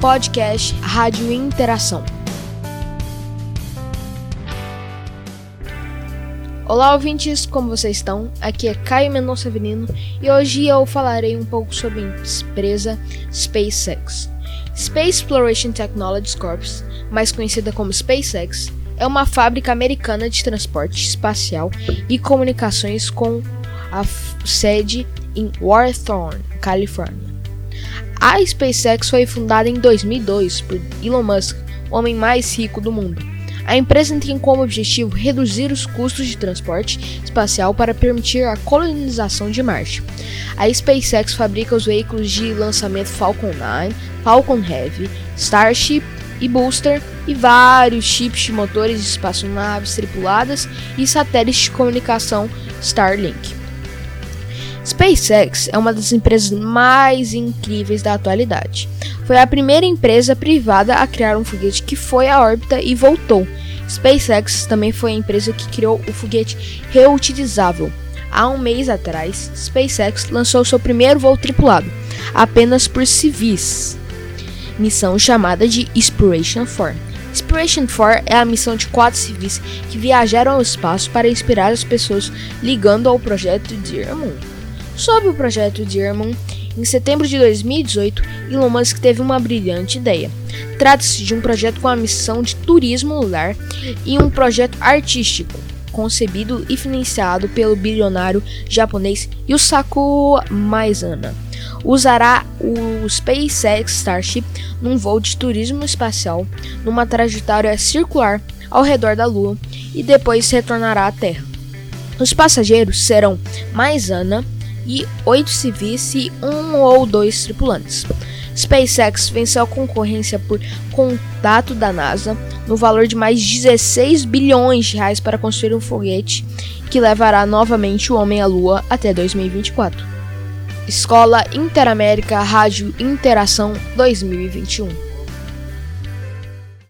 podcast Rádio Interação. Olá, ouvintes, como vocês estão? Aqui é Caio Mendonça Avenino e hoje eu falarei um pouco sobre a empresa SpaceX. Space Exploration Technologies Corp., mais conhecida como SpaceX, é uma fábrica americana de transporte espacial e comunicações com a sede em Warthorne, Califórnia. A SpaceX foi fundada em 2002 por Elon Musk, o homem mais rico do mundo. A empresa tem como objetivo reduzir os custos de transporte espacial para permitir a colonização de Marte. A SpaceX fabrica os veículos de lançamento Falcon 9, Falcon Heavy, Starship e Booster e vários chips de motores de espaçonaves tripuladas e satélites de comunicação Starlink. SpaceX é uma das empresas mais incríveis da atualidade. Foi a primeira empresa privada a criar um foguete que foi à órbita e voltou. SpaceX também foi a empresa que criou o foguete reutilizável. Há um mês atrás, SpaceX lançou seu primeiro voo tripulado, apenas por civis, missão chamada de Inspiration 4. Inspiration 4 é a missão de quatro civis que viajaram ao espaço para inspirar as pessoas ligando ao projeto Dear Moon. Sobre o projeto Dearmon, em setembro de 2018, Elon Musk teve uma brilhante ideia. Trata-se de um projeto com a missão de turismo lunar e um projeto artístico, concebido e financiado pelo bilionário japonês Yusaku Maizana. Usará o SpaceX Starship num voo de turismo espacial numa trajetória circular ao redor da Lua e depois retornará à Terra. Os passageiros serão Maizana, e oito civis e um ou dois tripulantes. SpaceX venceu a concorrência por contato da NASA no valor de mais 16 bilhões de reais para construir um foguete que levará novamente o homem à Lua até 2024. Escola Interamérica Rádio Interação 2021